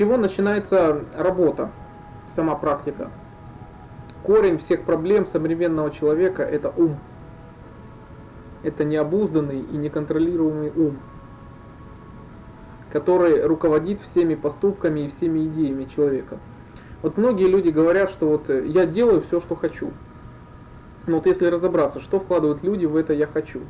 чего начинается работа, сама практика? Корень всех проблем современного человека – это ум. Это необузданный и неконтролируемый ум, который руководит всеми поступками и всеми идеями человека. Вот многие люди говорят, что вот я делаю все, что хочу. Но вот если разобраться, что вкладывают люди в это «я хочу»,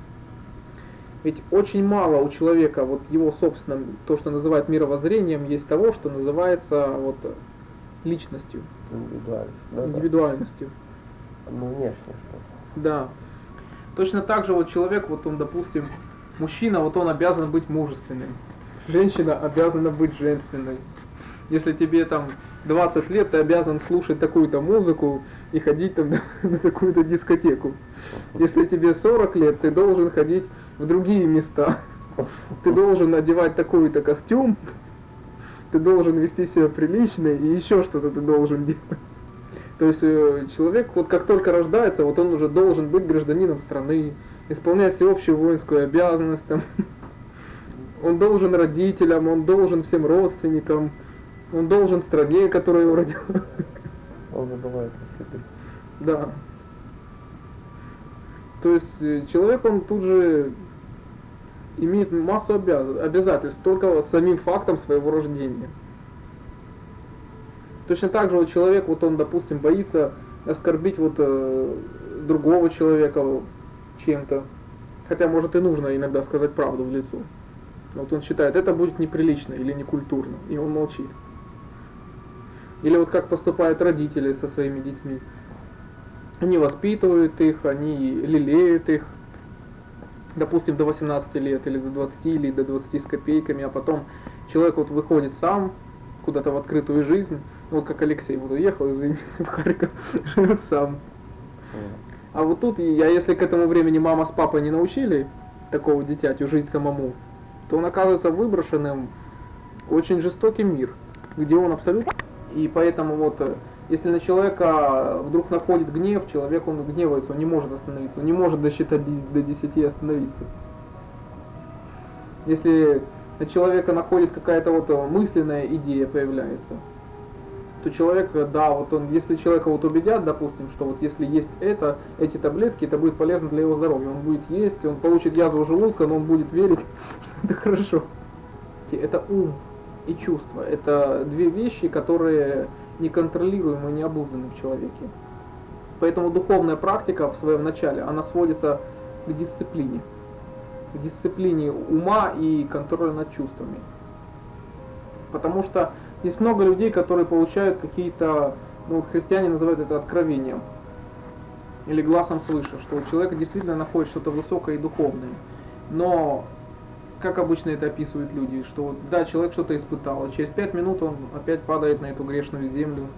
ведь очень мало у человека, вот его собственным, то, что называют мировоззрением, есть того, что называется вот личностью. Индивидуальность. Да, индивидуальностью. Да. Ну, внешне что-то. Да. Точно так же вот человек, вот он, допустим, мужчина, вот он обязан быть мужественным. Женщина обязана быть женственной. Если тебе там 20 лет, ты обязан слушать такую-то музыку и ходить там на такую-то дискотеку. Если тебе 40 лет, ты должен ходить в другие места. Ты должен надевать такой-то костюм, ты должен вести себя прилично и еще что-то ты должен делать. То есть э, человек, вот как только рождается, вот он уже должен быть гражданином страны, исполнять всеобщую воинскую обязанность, там, он должен родителям, он должен всем родственникам, он должен стране, которая его родила. Он забывает о себе. Да. То есть э, человек, он тут же имеет массу обязательств только самим фактом своего рождения. Точно так же вот человек, вот он, допустим, боится оскорбить вот э, другого человека чем-то. Хотя, может, и нужно иногда сказать правду в лицо. Вот он считает, это будет неприлично или некультурно, и он молчит. Или вот как поступают родители со своими детьми. Они воспитывают их, они лелеют их, допустим, до 18 лет, или до 20, или до 20 с копейками, а потом человек вот выходит сам куда-то в открытую жизнь, вот как Алексей вот уехал, извините, в Харьков, живет сам. А вот тут, я если к этому времени мама с папой не научили такого дитятю жить самому, то он оказывается выброшенным в очень жестокий мир, где он абсолютно и поэтому вот, э, если на человека вдруг находит гнев, человек он гневается, он не может остановиться, он не может досчитать до 10 и остановиться. Если на человека находит какая-то вот э, мысленная идея появляется, то человек, э, да, вот он, если человека вот убедят, допустим, что вот если есть это, эти таблетки, это будет полезно для его здоровья, он будет есть, он получит язву желудка, но он будет верить, что это хорошо. Это ум и чувства. Это две вещи, которые неконтролируемы, не обузданы в человеке. Поэтому духовная практика в своем начале, она сводится к дисциплине. К дисциплине ума и контроля над чувствами. Потому что есть много людей, которые получают какие-то, ну вот христиане называют это откровением. Или глазом свыше, что у человека действительно находит что-то высокое и духовное. Но как обычно это описывают люди, что да, человек что-то испытал, а через пять минут он опять падает на эту грешную землю,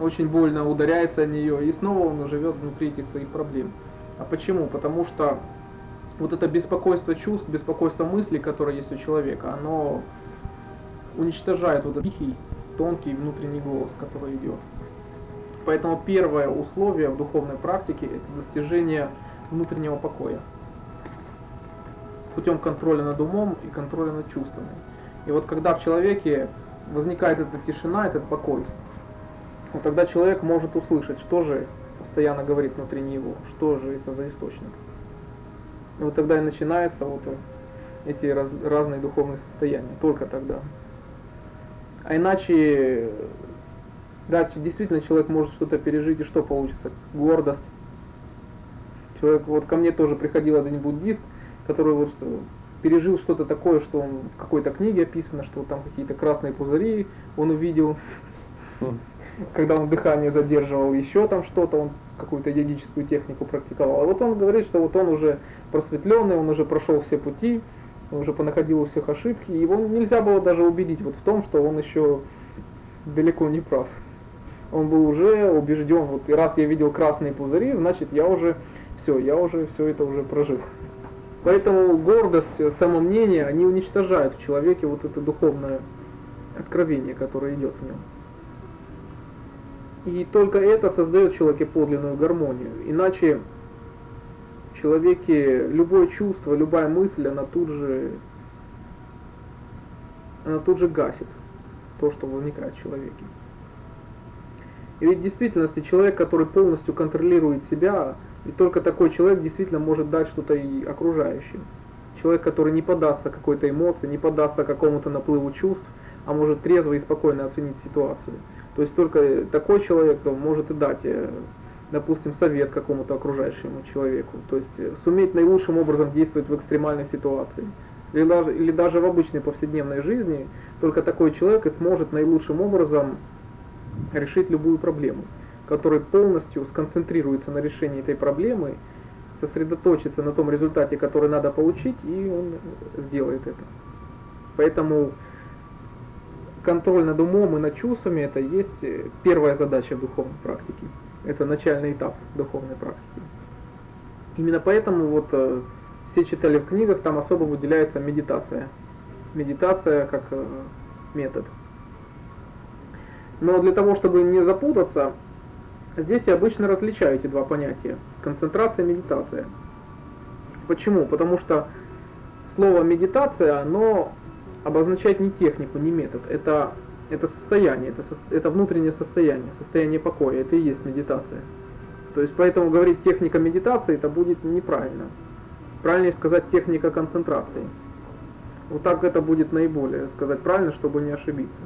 очень больно ударяется о нее, и снова он живет внутри этих своих проблем. А почему? Потому что вот это беспокойство чувств, беспокойство мыслей, которое есть у человека, оно уничтожает вот этот тихий, тонкий внутренний голос, который идет. Поэтому первое условие в духовной практике – это достижение внутреннего покоя путем контроля над умом и контроля над чувствами. И вот когда в человеке возникает эта тишина, этот покой, вот тогда человек может услышать, что же постоянно говорит внутри него, что же это за источник. И вот тогда и начинаются вот эти раз, разные духовные состояния, только тогда. А иначе, да, действительно человек может что-то пережить, и что получится? Гордость. Человек, вот ко мне тоже приходил один буддист, который вот пережил что-то такое, что он в какой-то книге описано, что там какие-то красные пузыри он увидел, хм. когда он дыхание задерживал, еще там что-то, он какую-то йогическую технику практиковал. А вот он говорит, что вот он уже просветленный, он уже прошел все пути, он уже понаходил у всех ошибки, и его нельзя было даже убедить вот в том, что он еще далеко не прав. Он был уже убежден, вот и раз я видел красные пузыри, значит я уже все, я уже все это уже прожил. Поэтому гордость, самомнение, они уничтожают в человеке вот это духовное откровение, которое идет в нем. И только это создает в человеке подлинную гармонию. Иначе в человеке любое чувство, любая мысль, она тут же, она тут же гасит. то, что возникает в человеке. И ведь в действительности человек, который полностью контролирует себя, и только такой человек действительно может дать что-то и окружающим. Человек, который не поддастся какой-то эмоции, не поддастся какому-то наплыву чувств, а может трезво и спокойно оценить ситуацию. То есть только такой человек может и дать, э, допустим, совет какому-то окружающему человеку. То есть э, суметь наилучшим образом действовать в экстремальной ситуации. Или даже, или даже в обычной повседневной жизни только такой человек и сможет наилучшим образом решить любую проблему, который полностью сконцентрируется на решении этой проблемы, сосредоточится на том результате, который надо получить, и он сделает это. Поэтому контроль над умом и над чувствами это есть первая задача духовной практике. Это начальный этап духовной практики. Именно поэтому вот э, все читали в книгах, там особо выделяется медитация. Медитация как э, метод. Но для того, чтобы не запутаться, здесь я обычно различаю эти два понятия. Концентрация и медитация. Почему? Потому что слово медитация, оно обозначает не технику, не метод. Это, это состояние, это, это внутреннее состояние, состояние покоя. Это и есть медитация. То есть поэтому говорить техника медитации, это будет неправильно. Правильнее сказать техника концентрации. Вот так это будет наиболее сказать правильно, чтобы не ошибиться.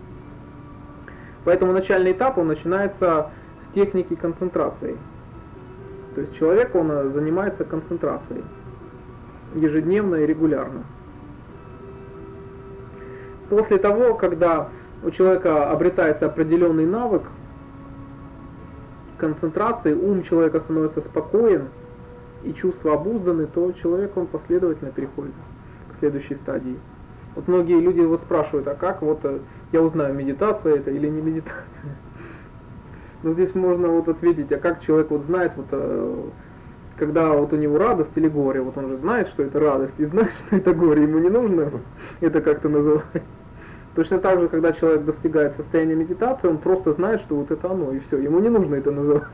Поэтому начальный этап, он начинается с техники концентрации. То есть человек, он э, занимается концентрацией ежедневно и регулярно. После того, когда у человека обретается определенный навык концентрации, ум человека становится спокоен и чувства обузданы, то человек он последовательно переходит к следующей стадии. Вот многие люди его спрашивают, а как вот э, я узнаю, медитация это или не медитация? Но здесь можно вот ответить, а как человек вот знает, вот, э, когда вот у него радость или горе, вот он же знает, что это радость, и знает, что это горе, ему не нужно это как-то называть. Точно так же, когда человек достигает состояния медитации, он просто знает, что вот это оно, и все, ему не нужно это называть.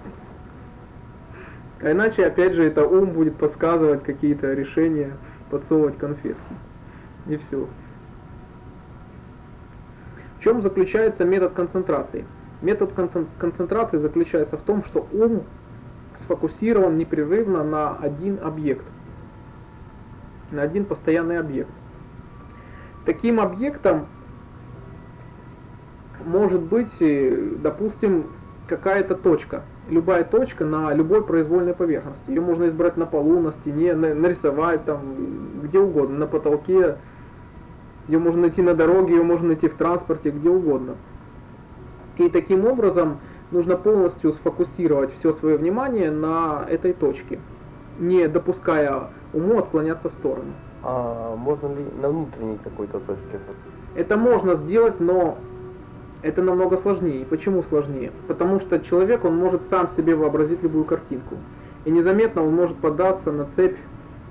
А иначе, опять же, это ум будет подсказывать какие-то решения, подсовывать конфетки. И все. В чем заключается метод концентрации? Метод концентрации заключается в том, что ум сфокусирован непрерывно на один объект, на один постоянный объект. Таким объектом может быть, э, допустим, какая-то точка. Любая точка на любой произвольной поверхности. Ее можно избрать на полу, на стене, нарисовать там, где угодно, на потолке, ее можно найти на дороге, ее можно найти в транспорте, где угодно. И таким образом нужно полностью сфокусировать все свое внимание на этой точке, не допуская уму отклоняться в сторону. А можно ли на внутренней какой-то точке? Это можно сделать, но это намного сложнее. Почему сложнее? Потому что человек, он может сам себе вообразить любую картинку. И незаметно он может податься на цепь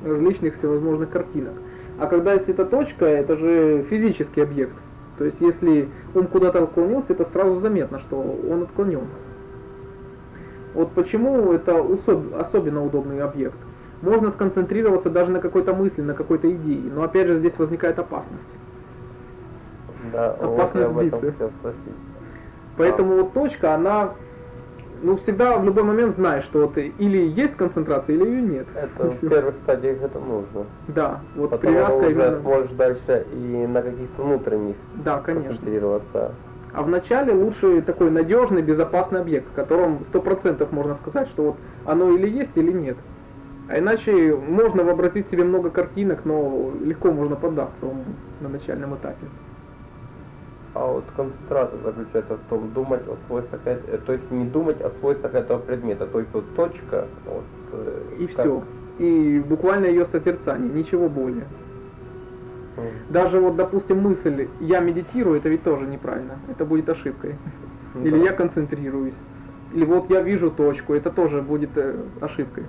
различных всевозможных картинок. А когда есть эта точка, это же физический объект. То есть если ум куда-то отклонился, это сразу заметно, что он отклонен. Вот почему это особенно удобный объект. Можно сконцентрироваться даже на какой-то мысли, на какой-то идее, но опять же здесь возникает опасность. Да, опасность вот сбиться. Поэтому а. вот точка, она ну, всегда в любой момент знаешь, что вот или есть концентрация, или ее нет. Это в первых стадиях это нужно. Да, вот Потом привязка уже именно... сможешь дальше и на каких-то внутренних да, конечно. концентрироваться. А вначале лучше такой надежный, безопасный объект, в котором сто процентов можно сказать, что вот оно или есть, или нет. А иначе можно вообразить себе много картинок, но легко можно поддаться на начальном этапе. А вот концентрация заключается в том, думать о свойствах, э, то есть не думать о свойствах этого предмета, то есть вот точка, вот, э, и как... все. И буквально ее созерцание, ничего более. Mm. Даже вот, допустим, мысль «я медитирую» это ведь тоже неправильно, это будет ошибкой. Mm. Или «я концентрируюсь», или вот «я вижу точку», это тоже будет э, ошибкой.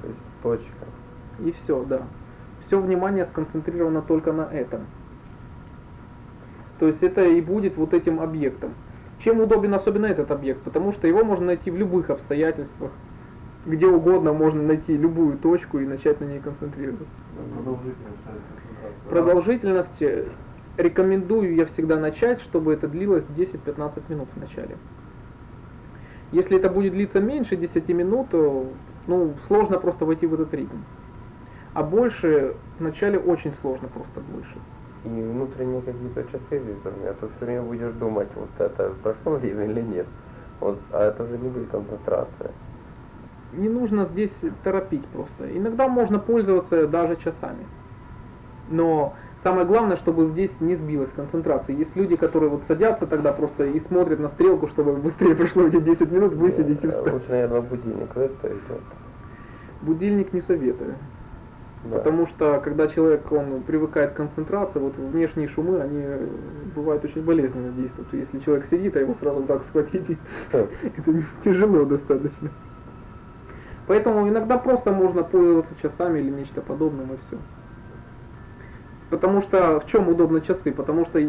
То есть точка. И все, да. Все внимание сконцентрировано только на этом. То есть это и будет вот этим объектом. Чем удобен особенно этот объект? Потому что его можно найти в любых обстоятельствах. Где угодно можно найти любую точку и начать на ней концентрироваться. Продолжительность. Продолжительность рекомендую я всегда начать, чтобы это длилось 10-15 минут в начале. Если это будет длиться меньше 10 минут, то ну, сложно просто войти в этот ритм. А больше вначале очень сложно просто больше. И внутренние какие-то часы здесь должны, а то все время будешь думать, вот это прошло время или нет. Вот, а это уже не будет концентрация. Не нужно здесь торопить просто. Иногда можно пользоваться даже часами. Но самое главное, чтобы здесь не сбилась концентрация. Есть люди, которые вот садятся тогда просто и смотрят на стрелку, чтобы быстрее прошло эти 10 минут, высидеть и встать. Лучше, наверное, будильник выставить. Вот. Будильник не советую. Да. Потому что когда человек он привыкает к концентрации, вот внешние шумы, они бывают очень болезненно действуют. Если человек сидит, а его сразу так схватить, это тяжело достаточно. Поэтому иногда просто можно пользоваться часами или нечто подобным и все. Потому что в чем удобны часы? Потому что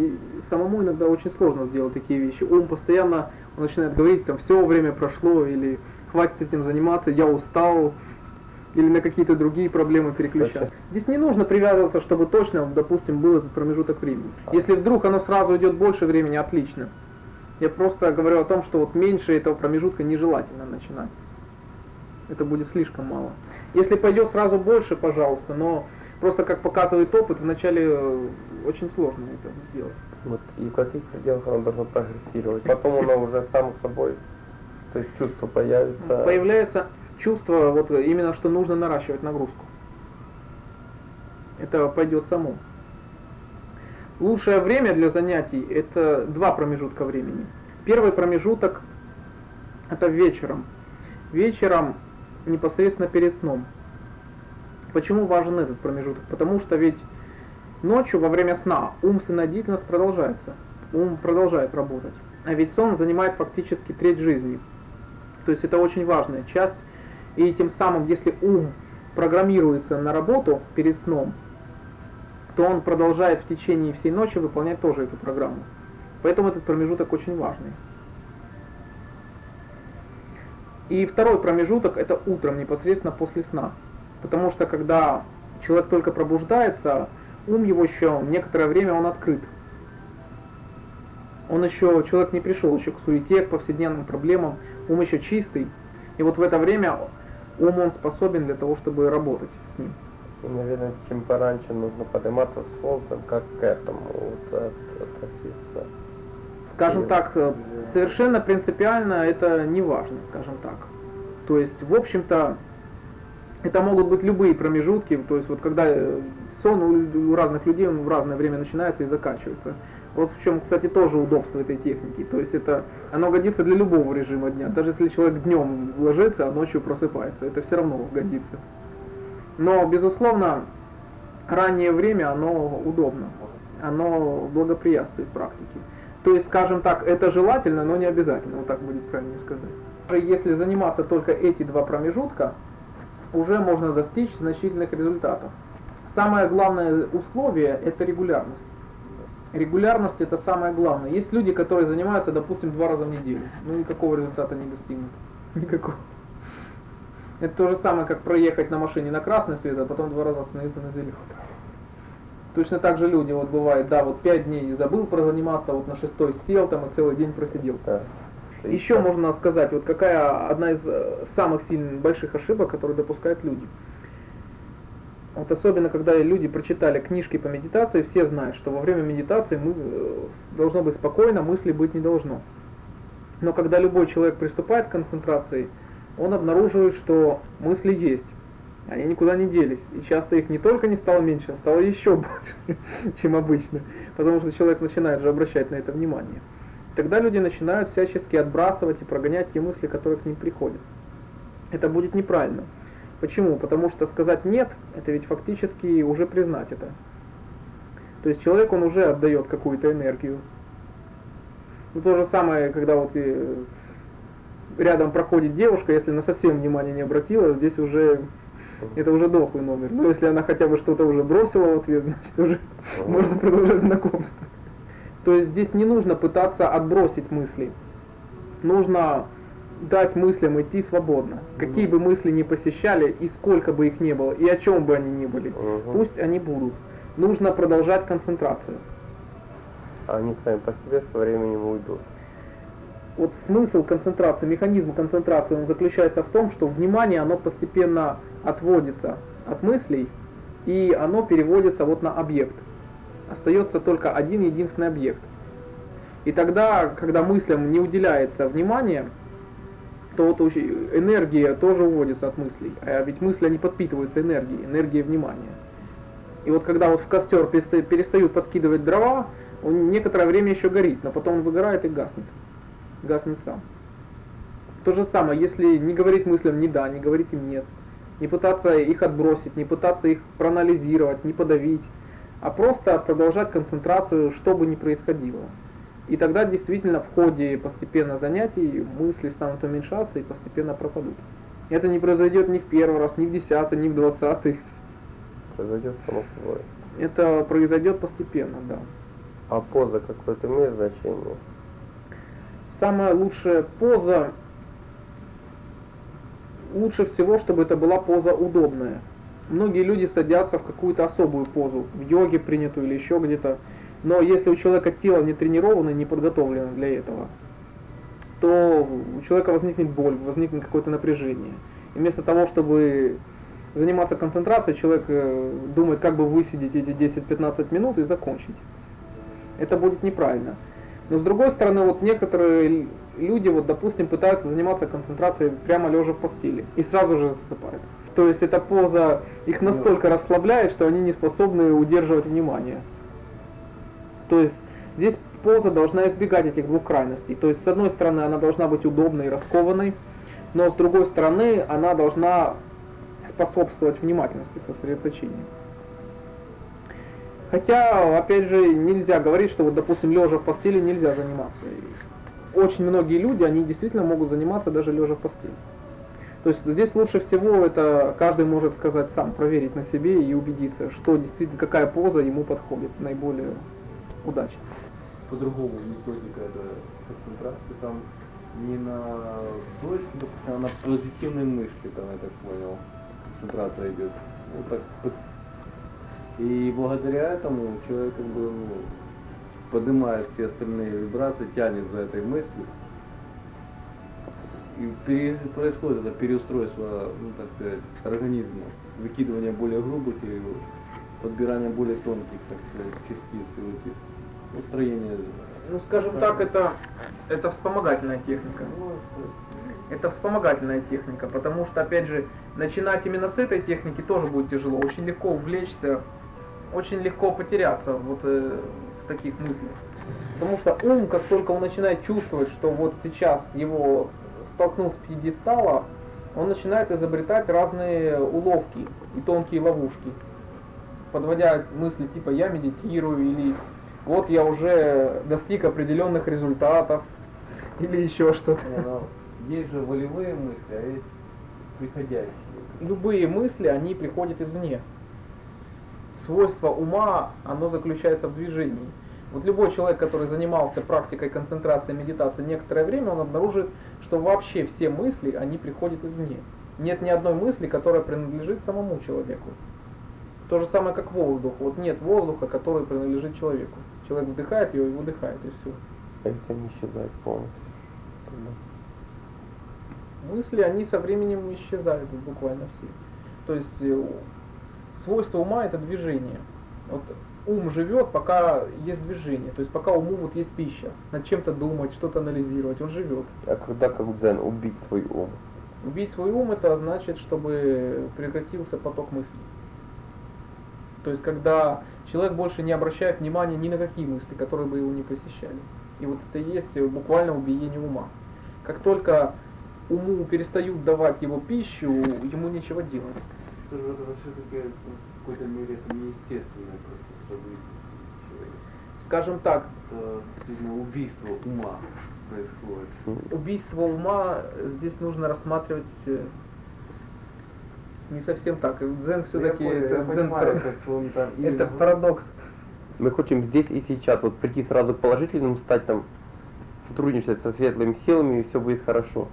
самому иногда очень сложно сделать такие вещи. Ум постоянно он начинает говорить, там все время прошло, или хватит этим заниматься, я устал, или на какие-то другие проблемы переключаться. Здесь не нужно привязываться, чтобы точно, допустим, был этот промежуток времени. Если вдруг оно сразу идет больше времени, отлично. Я просто говорю о том, что вот меньше этого промежутка нежелательно начинать. Это будет слишком мало. Если пойдет сразу больше, пожалуйста, но просто как показывает опыт, вначале э, очень сложно это сделать. Вот, и в каких пределах оно должно прогрессировать. Потом оно уже само собой, то есть чувство появится. Появляется чувство, вот именно что нужно наращивать нагрузку. Это пойдет само. Лучшее время для занятий это два промежутка времени. Первый промежуток это вечером. Вечером непосредственно перед сном. Почему важен этот промежуток? Потому что ведь ночью во время сна умственная деятельность продолжается. Ум продолжает работать. А ведь сон занимает фактически треть жизни. То есть это очень важная часть. И тем самым, если ум программируется на работу перед сном, то он продолжает в течение всей ночи выполнять тоже эту программу. Поэтому этот промежуток очень важный. И второй промежуток это утром, непосредственно после сна. Потому что когда человек только пробуждается, ум его еще некоторое время он открыт. Он еще, человек не пришел еще к суете, к повседневным проблемам, ум еще чистый. И вот в это время ум он способен для того, чтобы работать с ним. И, наверное, чем пораньше нужно подниматься с солнцем, как к этому вот, от- относиться. Скажем Или- так, э, совершенно принципиально это не важно, скажем так. То есть, в общем-то, это могут быть любые промежутки, то есть вот когда э, сон у, у разных людей он в разное время начинается и заканчивается. Вот в чем, кстати, тоже удобство этой техники. То есть это оно годится для любого режима дня. Даже если человек днем ложится, а ночью просыпается, это все равно годится. Но, безусловно, раннее время, оно удобно. Оно благоприятствует практике. То есть, скажем так, это желательно, но не обязательно, вот так будет правильнее сказать. Даже Если заниматься только эти два промежутка, уже можно достичь значительных результатов. Самое главное условие – это регулярность. Регулярность – это самое главное. Есть люди, которые занимаются, допустим, два раза в неделю. Ну, никакого результата не достигнут. Никакого. Это то же самое, как проехать на машине на красный свет, а потом два раза остановиться на зеленый. Точно так же люди, вот бывает, да, вот пять дней забыл прозаниматься, вот на шестой сел там и целый день просидел. Да. Еще можно сказать, вот какая одна из э, самых сильных больших ошибок, которые допускают люди. Вот особенно, когда люди прочитали книжки по медитации, все знают, что во время медитации мы, э, должно быть спокойно, мысли быть не должно. Но когда любой человек приступает к концентрации, он обнаруживает, что мысли есть. Они никуда не делись. И часто их не только не стало меньше, а стало еще больше, чем обычно. Потому что человек начинает же обращать на это внимание. Тогда люди начинают всячески отбрасывать и прогонять те мысли, которые к ним приходят. Это будет неправильно. Почему? Потому что сказать нет, это ведь фактически уже признать это. То есть человек, он уже отдает какую-то энергию. Ну, то же самое, когда вот э, рядом проходит девушка, если она совсем внимания не обратила, здесь уже это уже дохлый номер. Но если она хотя бы что-то уже бросила в ответ, значит уже можно продолжать знакомство. То есть здесь не нужно пытаться отбросить мысли. Нужно дать мыслям идти свободно. Какие бы мысли ни посещали, и сколько бы их ни было, и о чем бы они ни были. Мгм. Пусть они будут. Нужно продолжать концентрацию. Они сами по себе со временем уйдут. Вот смысл концентрации, механизм концентрации, он заключается в том, что внимание, оно постепенно отводится от мыслей, и оно переводится вот на объект. Остается только один единственный объект. И тогда, когда мыслям не уделяется внимание, то вот энергия тоже уводится от мыслей. А ведь мысли, они подпитываются энергией, энергией внимания. И вот когда вот в костер перестают подкидывать дрова, он некоторое время еще горит, но потом он выгорает и гаснет. Гаснет сам. То же самое, если не говорить мыслям «не да», не говорить им «нет», не пытаться их отбросить, не пытаться их проанализировать, не подавить, а просто продолжать концентрацию, что бы ни происходило. И тогда действительно в ходе постепенно занятий мысли станут уменьшаться и постепенно пропадут. Это не произойдет ни в первый раз, ни в десятый, ни в двадцатый. Произойдет само собой. Это произойдет постепенно, да. А поза какое-то имеет значение? Самая лучшая поза, лучше всего, чтобы это была поза удобная. Многие люди садятся в какую-то особую позу, в йоге принятую или еще где-то. Но если у человека тело не тренировано, не подготовлено для этого, то у человека возникнет боль, возникнет какое-то напряжение. И вместо того, чтобы заниматься концентрацией, человек э, думает, как бы высидеть эти 10-15 минут и закончить это будет неправильно. Но с другой стороны, вот некоторые люди, вот, допустим, пытаются заниматься концентрацией прямо лежа в постели и сразу же засыпают. То есть эта поза их настолько расслабляет, что они не способны удерживать внимание. То есть здесь поза должна избегать этих двух крайностей. То есть с одной стороны она должна быть удобной и раскованной, но с другой стороны она должна способствовать внимательности, сосредоточению. Хотя, опять же, нельзя говорить, что вот, допустим, лежа в постели нельзя заниматься. Очень многие люди, они действительно могут заниматься даже лежа в постели. То есть здесь лучше всего это каждый может сказать сам, проверить на себе и убедиться, что действительно, какая поза ему подходит наиболее удачно. По-другому методика это концентрация там не на точке, допустим, а на позитивной мысли, там, я так понял, концентрация идет. Вот так и благодаря этому человек как бы ну, поднимает все остальные вибрации, тянет за этой мыслью. И пере, происходит это переустройство, ну так сказать, организма, выкидывание более грубых и подбирание более тонких, так сказать, частиц и вот их устроение. Ну, скажем так, это, это вспомогательная техника. Это вспомогательная техника, потому что, опять же, начинать именно с этой техники тоже будет тяжело. Очень легко увлечься очень легко потеряться вот э, в таких мыслях. Потому что ум, как только он начинает чувствовать, что вот сейчас его столкнул с пьедестала, он начинает изобретать разные уловки и тонкие ловушки, подводя мысли типа «я медитирую» или «вот я уже достиг определенных результатов» или еще что-то. Ну, есть же волевые мысли, а есть приходящие. Любые мысли, они приходят извне свойство ума, оно заключается в движении. Вот любой человек, который занимался практикой концентрации медитации некоторое время, он обнаружит, что вообще все мысли, они приходят извне. Нет ни одной мысли, которая принадлежит самому человеку. То же самое, как воздух. Вот нет воздуха, который принадлежит человеку. Человек вдыхает ее и выдыхает, и все. А если они исчезают полностью? Мысли, они со временем исчезают буквально все. То есть э, свойство ума это движение. Вот ум живет, пока есть движение, то есть пока уму вот есть пища, над чем-то думать, что-то анализировать, он живет. А когда как дзен убить свой ум? Убить свой ум это значит, чтобы прекратился поток мыслей. То есть когда человек больше не обращает внимания ни на какие мысли, которые бы его не посещали. И вот это и есть буквально убиение ума. Как только уму перестают давать его пищу, ему нечего делать что же это все-таки в какой-то мере это неестественное процесс развития Скажем так. Это действительно убийство ума происходит. Убийство ума здесь нужно рассматривать э, не совсем так. Дзен все-таки это, дзен понимаю, пар... это парадокс. Мы хотим здесь и сейчас вот прийти сразу к положительному, стать там, сотрудничать со светлыми силами, и все будет хорошо.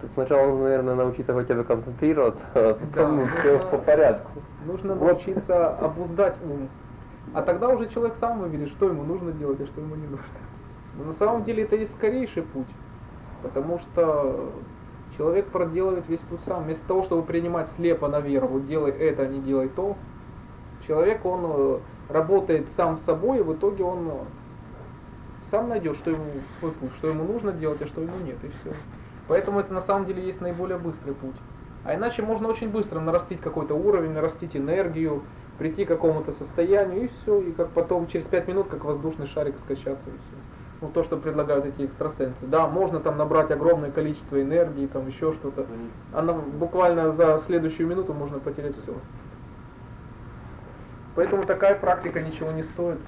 То сначала нужно, наверное, научиться хотя бы концентрироваться, а потом да, все по порядку. Нужно вот. научиться обуздать ум. А тогда уже человек сам выберет, что ему нужно делать, а что ему не нужно. Но на самом деле это и скорейший путь, потому что человек проделывает весь путь сам. Вместо того, чтобы принимать слепо на веру, вот делай это, а не делай то, человек, он э, работает сам с собой, и в итоге он э, сам найдет, что ему свой путь, что ему нужно делать, а что ему нет, и все. Поэтому это на самом деле есть наиболее быстрый путь. А иначе можно очень быстро нарастить какой-то уровень, нарастить энергию, прийти к какому-то состоянию, и все, и как потом через 5 минут, как воздушный шарик скачаться, и все. Ну, то, что предлагают эти экстрасенсы. Да, можно там набрать огромное количество энергии, там еще что-то. Она буквально за следующую минуту можно потерять все. Поэтому такая практика ничего не стоит.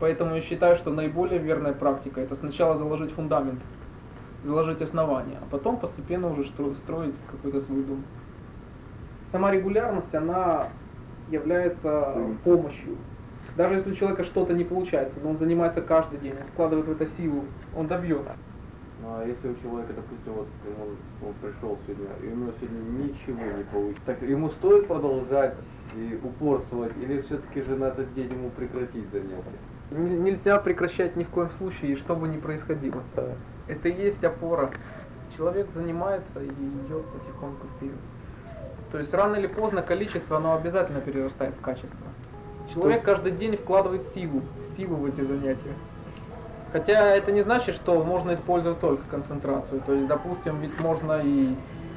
Поэтому я считаю, что наиболее верная практика это сначала заложить фундамент, заложить основание, а потом постепенно уже стро- строить какой-то свой дом. Сама регулярность, она является помощью. Даже если у человека что-то не получается, но он занимается каждый день, он вкладывает в это силу, он добьется. Ну а если у человека, допустим, вот ему, он пришел сегодня, и у него сегодня ничего не получится, так ему стоит продолжать и упорствовать, или все-таки же на этот день ему прекратить занятия? Нельзя прекращать ни в коем случае, что бы ни происходило. Да. Это и есть опора. Человек занимается и идет потихоньку вперед. То есть рано или поздно количество, оно обязательно перерастает в качество. Человек каждый день вкладывает силу, силу в эти занятия. Хотя это не значит, что можно использовать только концентрацию. То есть, допустим, ведь можно и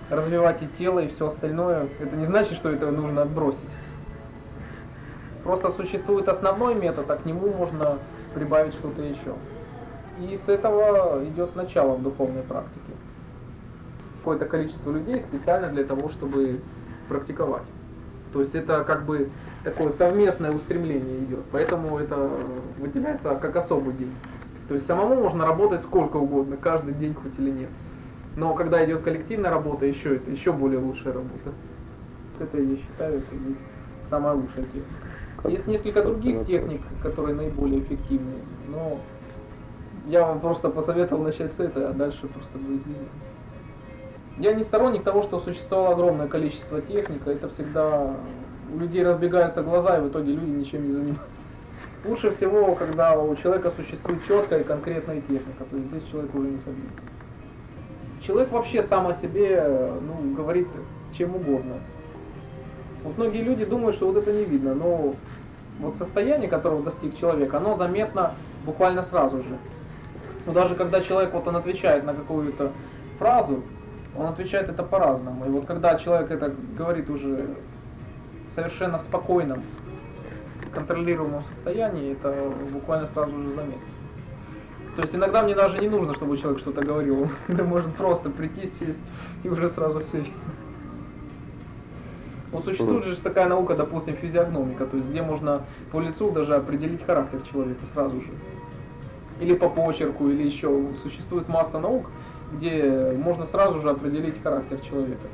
развивать и тело, и все остальное. Это не значит, что это нужно отбросить. Просто существует основной метод, а к нему можно прибавить что-то еще. И с этого идет начало в духовной практике. Какое-то количество людей специально для того, чтобы практиковать. То есть это как бы такое совместное устремление идет. Поэтому это выделяется как особый день. То есть самому можно работать сколько угодно, каждый день хоть или нет. Но когда идет коллективная работа, еще это еще более лучшая работа. Это я считаю, это есть самая лучшая техника. Как- Есть несколько других техник, которые наиболее эффективны, но я вам просто посоветовал начать с этой, а дальше просто будет видно. Я не сторонник того, что существовало огромное количество техник, а это всегда у людей разбегаются глаза, и в итоге люди ничем не занимаются. Лучше всего, когда у человека существует четкая и конкретная техника, то есть здесь человек уже не собьется. Человек вообще сам о себе ну, говорит чем угодно. Вот многие люди думают, что вот это не видно, но вот состояние, которого достиг человек, оно заметно буквально сразу же. Но даже когда человек вот он отвечает на какую-то фразу, он отвечает это по-разному. И вот когда человек это говорит уже совершенно в спокойном, контролируемом состоянии, это буквально сразу же заметно. То есть иногда мне даже не нужно, чтобы человек что-то говорил. Это может просто прийти, сесть и уже сразу все видно. Вот существует же такая наука, допустим, физиогномика, то есть где можно по лицу даже определить характер человека сразу же. Или по почерку, или еще. Существует масса наук, где можно сразу же определить характер человека.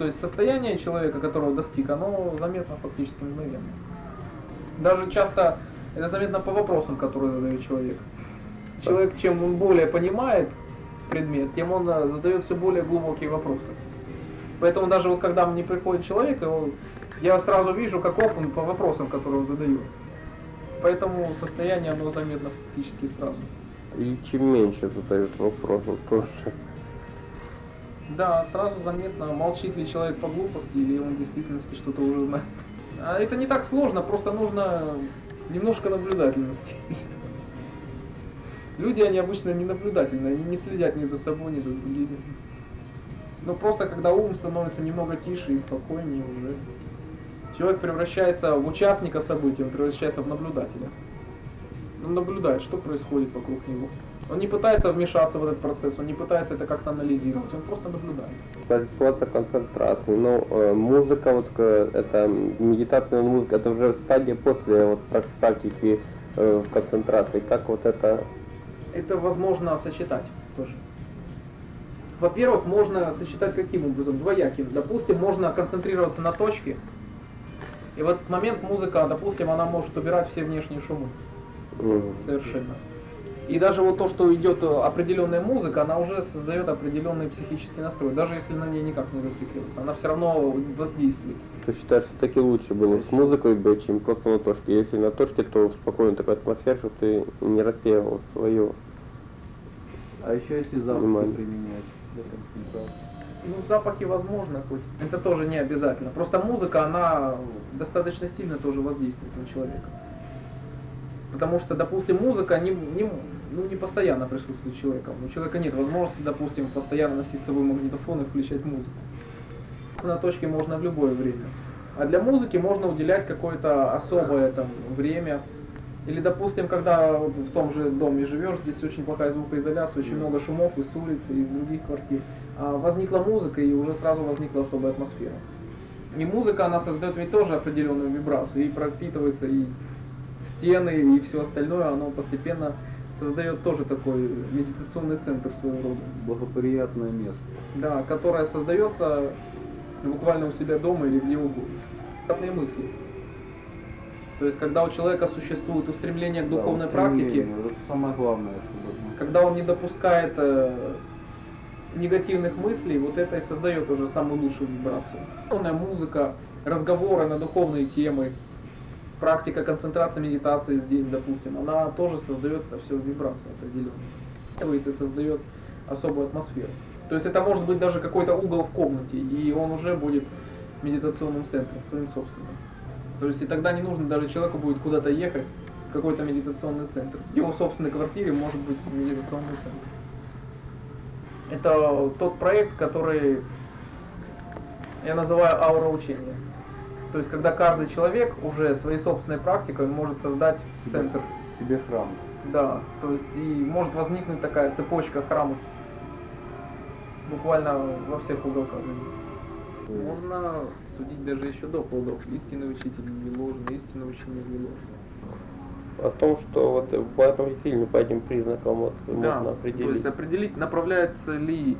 То есть состояние человека, которого достиг, оно заметно фактически мгновенно. Даже часто это заметно по вопросам, которые задает человек. Человек, чем он более понимает предмет, тем он э, задает все более глубокие вопросы. Поэтому даже вот когда мне приходит человек, я сразу вижу, каков он по вопросам, которые он задает. Поэтому состояние оно заметно фактически сразу. И чем меньше задают вопросов, тоже. Да, сразу заметно, молчит ли человек по глупости или он в действительности что-то уже знает. А это не так сложно, просто нужно немножко наблюдательности. Люди, они обычно не наблюдательны, они не следят ни за собой, ни за другими. Но просто когда ум становится немного тише и спокойнее уже, человек превращается в участника событий, он превращается в наблюдателя. Он наблюдает, что происходит вокруг него. Он не пытается вмешаться в этот процесс, он не пытается это как-то анализировать, он просто наблюдает. Ситуация концентрации. Но э, музыка, вот э, это медитация музыка, это уже стадия после вот прак- практики э, в концентрации. Как вот это Это возможно сочетать тоже. Во-первых, можно сочетать каким образом? Двояким. Допустим, можно концентрироваться на точке, и в этот момент музыка, допустим, она может убирать все внешние шумы совершенно. И даже вот то, что идет э, определенная музыка, она уже создает определенный психический настрой, даже если на ней никак не зацикливаться, она все равно воздействует. Ты считаешь, все-таки лучше было с музыкой быть, чем просто на точке? Если на точке, то спокойно такая атмосфера, что ты не рассеивал свое. А еще если запахи Внимание. применять для. Ну, запахи возможно хоть. Это тоже не обязательно. Просто музыка, она достаточно сильно тоже воздействует на человека. Потому что, допустим, музыка не, не, ну, не постоянно присутствует человеком. У человека нет возможности, допустим, постоянно носить с собой магнитофон и включать музыку. На точке можно в любое время. А для музыки можно уделять какое-то особое там время. Или, допустим, когда в том же доме живешь, здесь очень плохая звукоизоляция, очень много шумов и с улицы, из других квартир. А возникла музыка, и уже сразу возникла особая атмосфера. И музыка, она создает ведь тоже определенную вибрацию, и пропитывается и стены, и все остальное, оно постепенно создает тоже такой медитационный центр своего рода. Благоприятное место. Да, которая создается буквально у себя дома или где угодно. Приятные мысли. То есть, когда у человека существует устремление к Да, духовной вот практике, это самое главное, чтобы когда он не допускает э, негативных мыслей, вот это и создает уже самую лучшую вибрацию. Музыка, разговоры на духовные темы, практика концентрации медитации здесь, допустим, она тоже создает это все вибрации определенные. И создает особую атмосферу. То есть это может быть даже какой-то угол в комнате, и он уже будет медитационным центром, своим собственным. То есть и тогда не нужно даже человеку будет куда-то ехать, в какой-то медитационный центр. В его собственной квартире может быть медитационный центр. Это тот проект, который я называю аура учения. То есть когда каждый человек уже своей собственной практикой может создать центр. себе храм. Да, то есть и может возникнуть такая цепочка храмов буквально во всех уголках. Можно судить даже еще до плодов. Истинный учитель не ложен, истинное учение не ложно. О том, что вот по этому сильно по этим признакам вот Да, можно то определить. есть определить, направляется ли,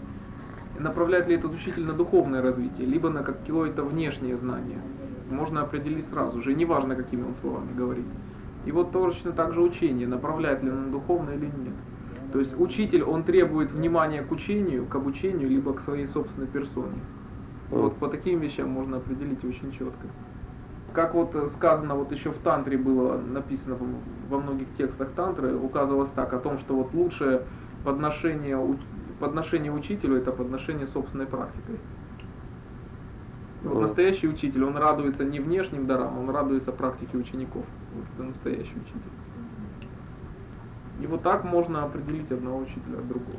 направляет ли этот учитель на духовное развитие, либо на какое-то внешнее знание. Можно определить сразу же, неважно, какими он словами говорит. И вот точно так же учение, направляет ли он на духовное или нет. То есть учитель, он требует внимания к учению, к обучению, либо к своей собственной персоне. Вот по таким вещам можно определить очень четко. Как вот э, сказано, вот еще в тантре было написано во многих текстах тантры, указывалось так, о том, что вот лучшее подношение, подношение учителю это подношение собственной практикой. И Вот настоящий учитель, он радуется не внешним дарам, он радуется практике учеников. Вот это настоящий учитель. И вот так можно определить одного учителя от другого.